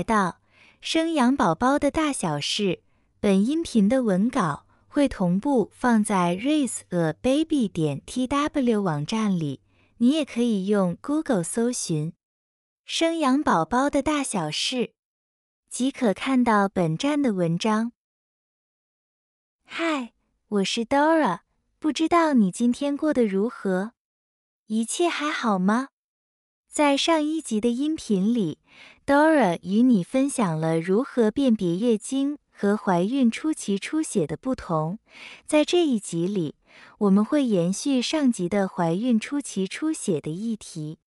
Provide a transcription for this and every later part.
来到生养宝宝的大小事。本音频的文稿会同步放在 raiseababy 点 tw 网站里，你也可以用 Google 搜寻“生养宝宝的大小事”，即可看到本站的文章。嗨，我是 Dora，不知道你今天过得如何？一切还好吗？在上一集的音频里，Dora 与你分享了如何辨别月经和怀孕初期出血的不同。在这一集里，我们会延续上集的怀孕初期出血的议题。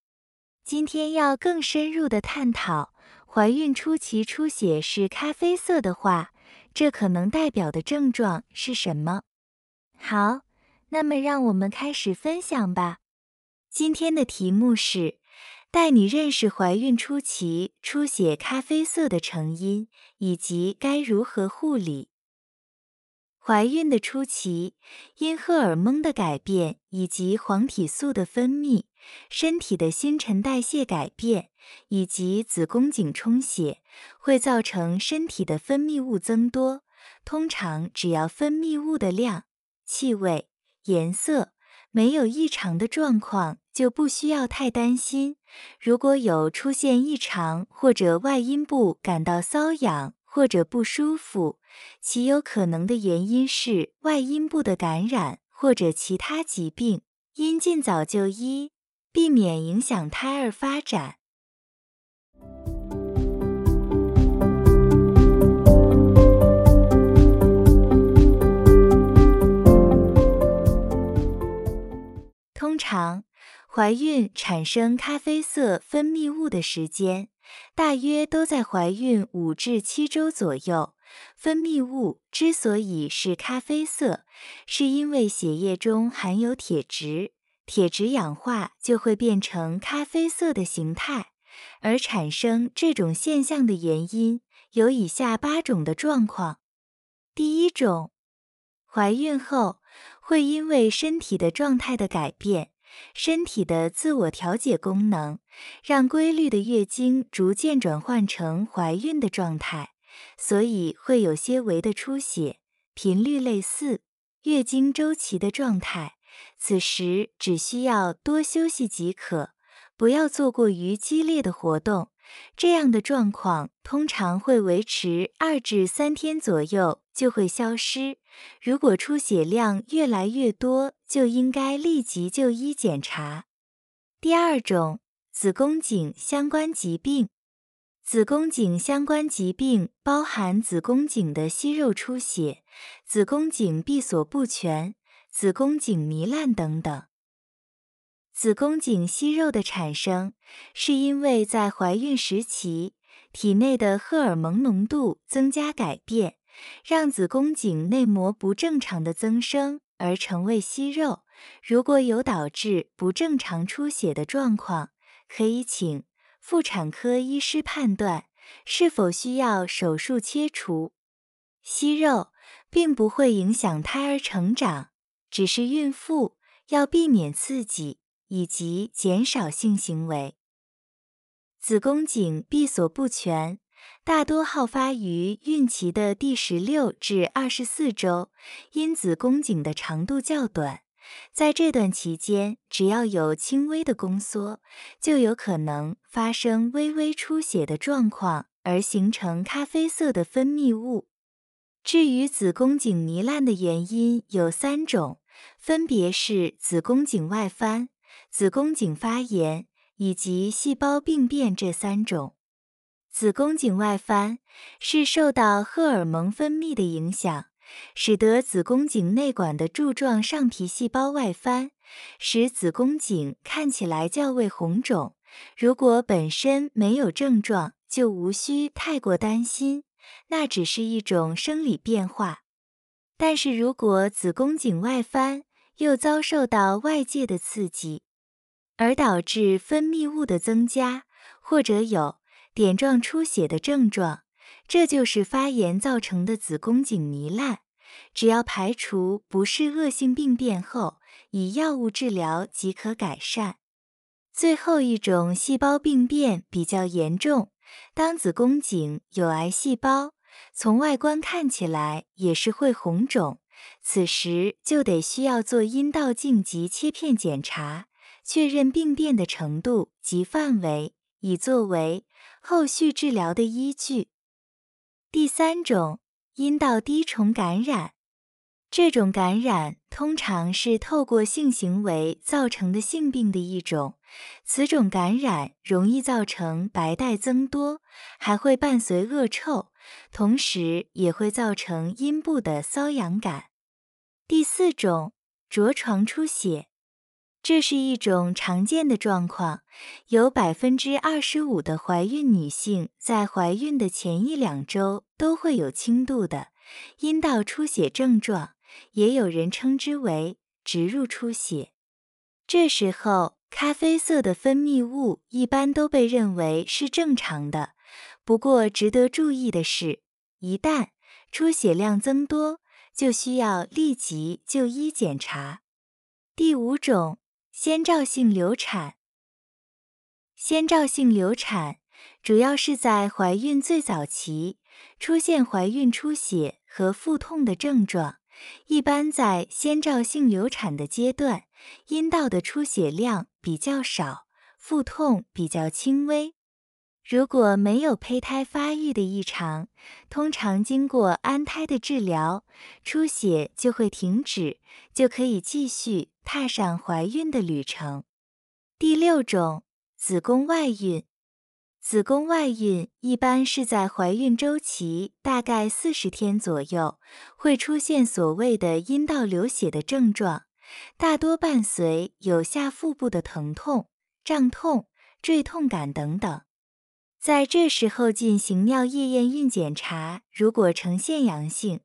今天要更深入的探讨，怀孕初期出血是咖啡色的话。这可能代表的症状是什么？好，那么让我们开始分享吧。今天的题目是带你认识怀孕初期出血咖啡色的成因，以及该如何护理。怀孕的初期，因荷尔蒙的改变以及黄体素的分泌，身体的新陈代谢改变以及子宫颈充血，会造成身体的分泌物增多。通常只要分泌物的量、气味、颜色没有异常的状况，就不需要太担心。如果有出现异常或者外阴部感到瘙痒，或者不舒服，其有可能的原因是外阴部的感染或者其他疾病，应尽早就医，避免影响胎儿发展。通常，怀孕产生咖啡色分泌物的时间。大约都在怀孕五至七周左右。分泌物之所以是咖啡色，是因为血液中含有铁质，铁质氧化就会变成咖啡色的形态。而产生这种现象的原因有以下八种的状况：第一种，怀孕后会因为身体的状态的改变。身体的自我调节功能，让规律的月经逐渐转换成怀孕的状态，所以会有些微的出血，频率类似月经周期的状态。此时只需要多休息即可，不要做过于激烈的活动。这样的状况通常会维持二至三天左右就会消失。如果出血量越来越多，就应该立即就医检查。第二种，子宫颈相关疾病。子宫颈相关疾病包含子宫颈的息肉出血、子宫颈闭锁不全、子宫颈糜烂等等。子宫颈息肉的产生，是因为在怀孕时期，体内的荷尔蒙浓度增加改变，让子宫颈内膜不正常的增生而成为息肉。如果有导致不正常出血的状况，可以请妇产科医师判断是否需要手术切除。息肉并不会影响胎儿成长，只是孕妇要避免刺激。以及减少性行为。子宫颈闭锁不全，大多好发于孕期的第十六至二十四周，因子宫颈的长度较短，在这段期间，只要有轻微的宫缩，就有可能发生微微出血的状况，而形成咖啡色的分泌物。至于子宫颈糜烂的原因有三种，分别是子宫颈外翻。子宫颈发炎以及细胞病变这三种，子宫颈外翻是受到荷尔蒙分泌的影响，使得子宫颈内管的柱状上皮细胞外翻，使子宫颈看起来较为红肿。如果本身没有症状，就无需太过担心，那只是一种生理变化。但是如果子宫颈外翻又遭受到外界的刺激，而导致分泌物的增加，或者有点状出血的症状，这就是发炎造成的子宫颈糜烂。只要排除不是恶性病变后，以药物治疗即可改善。最后一种细胞病变比较严重，当子宫颈有癌细胞，从外观看起来也是会红肿，此时就得需要做阴道镜及切片检查，确认病变的程度及范围，以作为后续治疗的依据。第三种，阴道滴虫感染。这种感染通常是透过性行为造成的性病的一种，此种感染容易造成白带增多，还会伴随恶臭，同时也会造成阴部的瘙痒感。第四种，着床出血，这是一种常见的状况，有百分之二十五的怀孕女性在怀孕的前一两周都会有轻度的阴道出血症状。也有人称之为植入出血。这时候，咖啡色的分泌物一般都被认为是正常的。不过，值得注意的是，一旦出血量增多，就需要立即就医检查。第五种，先兆性流产。先兆性流产主要是在怀孕最早期出现怀孕出血和腹痛的症状。一般在先兆性流产的阶段，阴道的出血量比较少，腹痛比较轻微。如果没有胚胎发育的异常，通常经过安胎的治疗，出血就会停止，就可以继续踏上怀孕的旅程。第六种，子宫外孕。子宫外孕一般是在怀孕周期大概四十天左右，会出现所谓的阴道流血的症状，大多伴随有下腹部的疼痛、胀痛、坠痛感等等。在这时候进行尿液验孕检查，如果呈现阳性，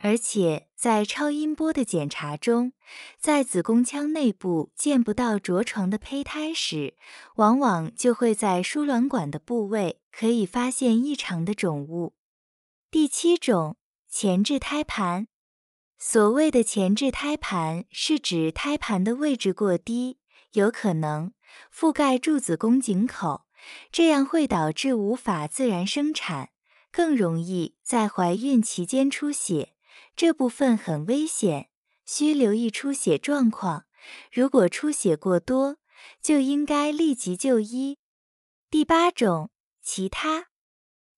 而且在超音波的检查中，在子宫腔内部见不到着床的胚胎时，往往就会在输卵管的部位可以发现异常的肿物。第七种前置胎盘，所谓的前置胎盘是指胎盘的位置过低，有可能覆盖住子宫颈口。这样会导致无法自然生产，更容易在怀孕期间出血，这部分很危险，需留意出血状况。如果出血过多，就应该立即就医。第八种，其他。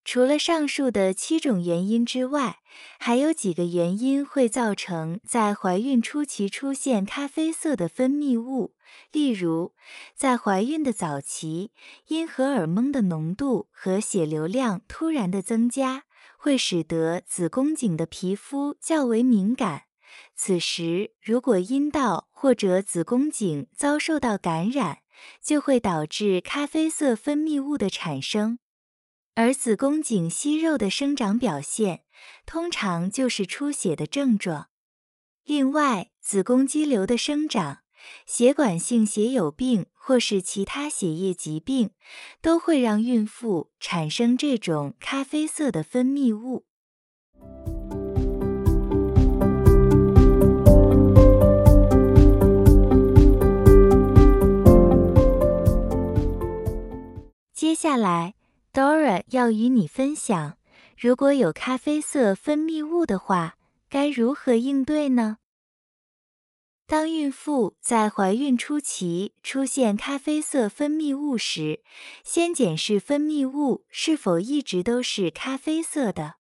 除了上述的七种原因之外，还有几个原因会造成在怀孕初期出现咖啡色的分泌物。例如，在怀孕的早期，因荷尔蒙的浓度和血流量突然的增加，会使得子宫颈的皮肤较为敏感。此时，如果阴道或者子宫颈遭受到感染，就会导致咖啡色分泌物的产生。而子宫颈息肉的生长表现，通常就是出血的症状。另外，子宫肌瘤的生长、血管性血友病或是其他血液疾病，都会让孕妇产生这种咖啡色的分泌物。接下来。Dora 要与你分享，如果有咖啡色分泌物的话，该如何应对呢？当孕妇在怀孕初期出现咖啡色分泌物时，先检视分泌物是否一直都是咖啡色的。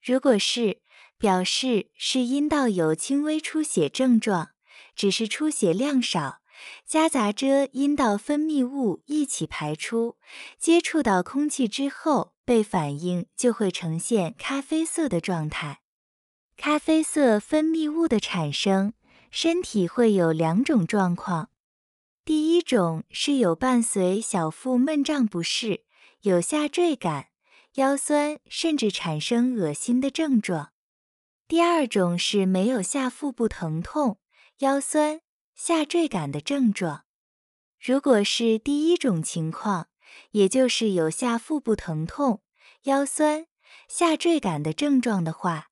如果是，表示是阴道有轻微出血症状，只是出血量少。夹杂着阴道分泌物一起排出，接触到空气之后被反应就会呈现咖啡色的状态。咖啡色分泌物的产生，身体会有两种状况。第一种是有伴随小腹闷胀不适，有下坠感、腰酸，甚至产生恶心的症状。第二种是没有下腹部疼痛、腰酸。下坠感的症状，如果是第一种情况，也就是有下腹部疼痛、腰酸、下坠感的症状的话，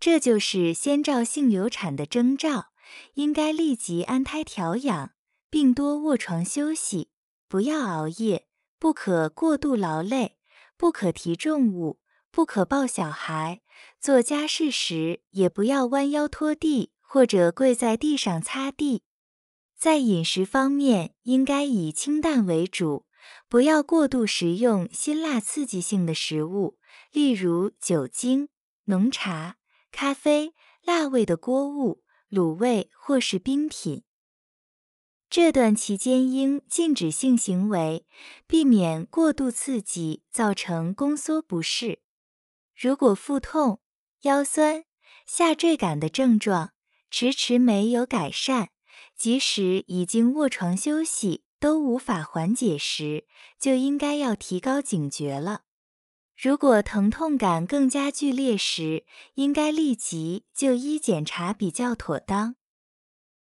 这就是先兆性流产的征兆，应该立即安胎调养，并多卧床休息，不要熬夜，不可过度劳累，不可提重物，不可抱小孩。做家事时也不要弯腰拖地，或者跪在地上擦地。在饮食方面，应该以清淡为主，不要过度食用辛辣刺激性的食物，例如酒精、浓茶、咖啡、辣味的锅物、卤味或是冰品。这段期间应禁止性行为，避免过度刺激造成宫缩不适。如果腹痛、腰酸、下坠感的症状迟迟没有改善，即使已经卧床休息都无法缓解时，就应该要提高警觉了。如果疼痛感更加剧烈时，应该立即就医检查比较妥当。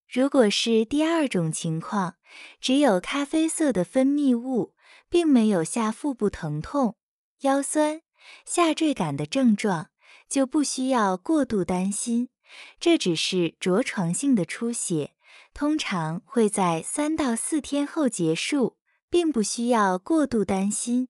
如果是第二种情况，只有咖啡色的分泌物，并没有下腹部疼痛、腰酸、下坠感的症状，就不需要过度担心。这只是着床性的出血，通常会在三到四天后结束，并不需要过度担心。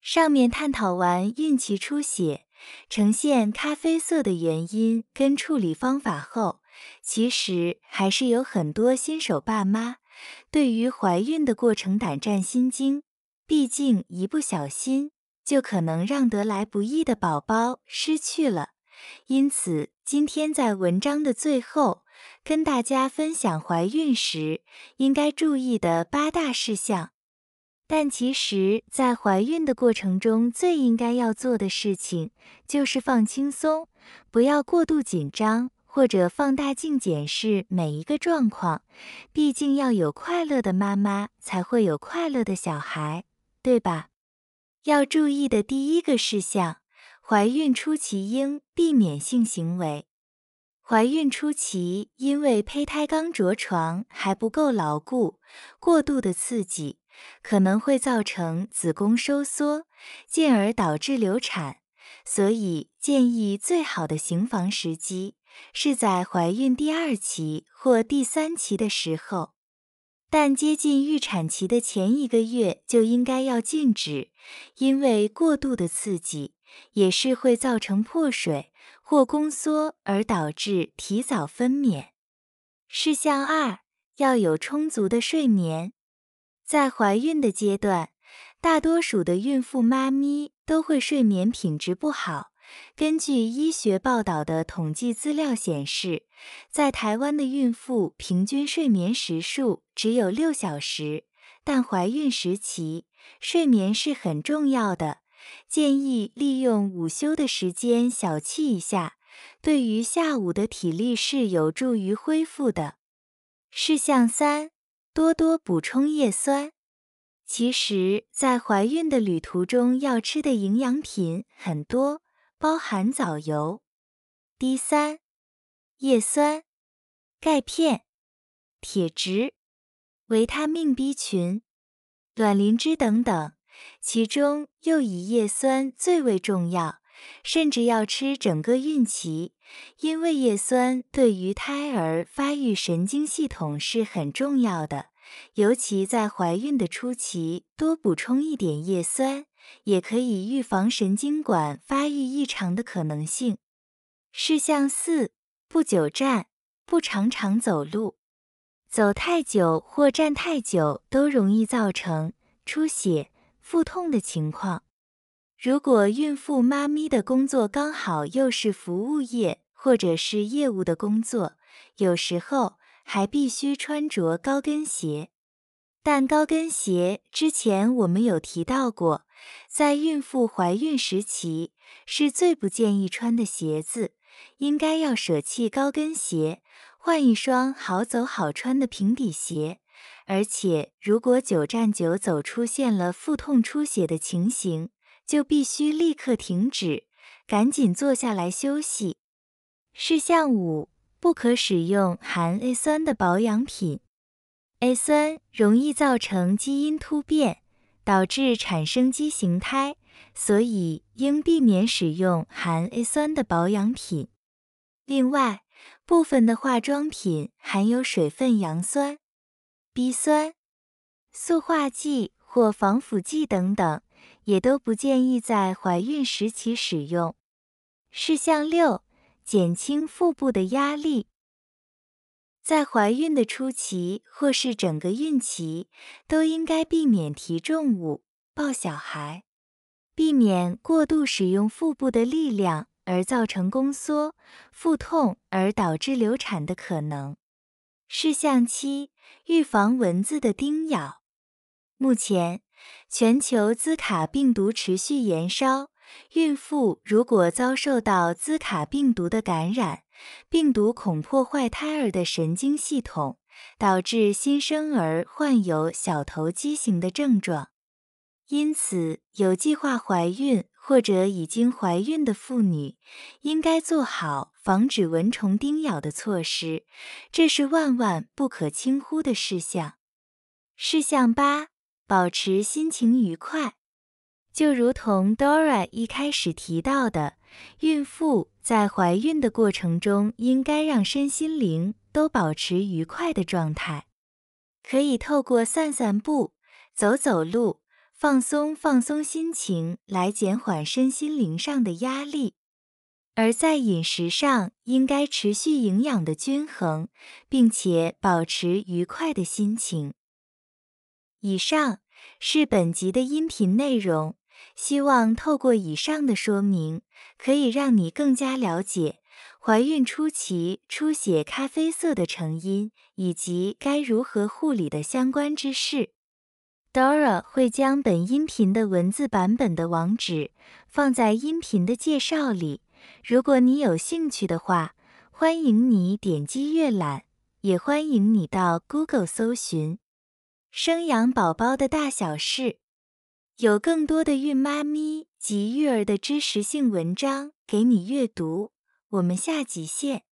上面探讨完孕期出血呈现咖啡色的原因跟处理方法后，其实还是有很多新手爸妈对于怀孕的过程胆战心惊，毕竟一不小心就可能让得来不易的宝宝失去了。因此，今天在文章的最后跟大家分享怀孕时应该注意的八大事项。但其实，在怀孕的过程中，最应该要做的事情就是放轻松，不要过度紧张或者放大镜检视每一个状况。毕竟，要有快乐的妈妈，才会有快乐的小孩，对吧？要注意的第一个事项，怀孕初期应避免性行为。怀孕初期，因为胚胎刚着床还不够牢固，过度的刺激。可能会造成子宫收缩，进而导致流产，所以建议最好的行房时机是在怀孕第二期或第三期的时候。但接近预产期的前一个月就应该要禁止，因为过度的刺激也是会造成破水或宫缩，而导致提早分娩。事项二，要有充足的睡眠。在怀孕的阶段，大多数的孕妇妈咪都会睡眠品质不好。根据医学报道的统计资料显示，在台湾的孕妇平均睡眠时数只有六小时。但怀孕时期睡眠是很重要的，建议利用午休的时间小憩一下，对于下午的体力是有助于恢复的。事项三。多多补充叶酸。其实，在怀孕的旅途中，要吃的营养品很多，包含藻油、D 三、叶酸、钙片、铁质、维他命 B 群、卵磷脂等等，其中又以叶酸最为重要。甚至要吃整个孕期，因为叶酸对于胎儿发育神经系统是很重要的。尤其在怀孕的初期，多补充一点叶酸，也可以预防神经管发育异常的可能性。事项四：不久站，不常常走路，走太久或站太久都容易造成出血、腹痛的情况。如果孕妇妈咪的工作刚好又是服务业或者是业务的工作，有时候还必须穿着高跟鞋。但高跟鞋之前我们有提到过，在孕妇怀孕时期是最不建议穿的鞋子，应该要舍弃高跟鞋，换一双好走好穿的平底鞋。而且如果久站久走出现了腹痛出血的情形，就必须立刻停止，赶紧坐下来休息。事项五：不可使用含 A 酸的保养品。A 酸容易造成基因突变，导致产生畸形胎，所以应避免使用含 A 酸的保养品。另外，部分的化妆品含有水分杨酸、B 酸、塑化剂或防腐剂等等，也都不建议在怀孕时期使用。事项六：减轻腹部的压力。在怀孕的初期或是整个孕期，都应该避免提重物、抱小孩，避免过度使用腹部的力量而造成宫缩、腹痛而导致流产的可能。事项七：预防蚊子的叮咬。目前，全球兹卡病毒持续延烧，孕妇如果遭受到兹卡病毒的感染，病毒恐破坏胎儿的神经系统，导致新生儿患有小头畸形的症状。因此，有计划怀孕或者已经怀孕的妇女，应该做好防止蚊虫叮咬的措施，这是万万不可轻忽的事项。事项八：保持心情愉快。就如同 Dora 一开始提到的，孕妇在怀孕的过程中，应该让身心灵都保持愉快的状态。可以透过散散步、走走路，放松放松心情，来减缓身心灵上的压力。而在饮食上，应该持续营养的均衡，并且保持愉快的心情。以上是本集的音频内容。希望透过以上的说明，可以让你更加了解怀孕初期出血咖啡色的成因，以及该如何护理的相关知识。Dora 会将本音频的文字版本的网址放在音频的介绍里，如果你有兴趣的话，欢迎你点击阅览，也欢迎你到 Google 搜寻“生养宝宝的大小事”。有更多的孕妈咪及育儿的知识性文章给你阅读，我们下集见。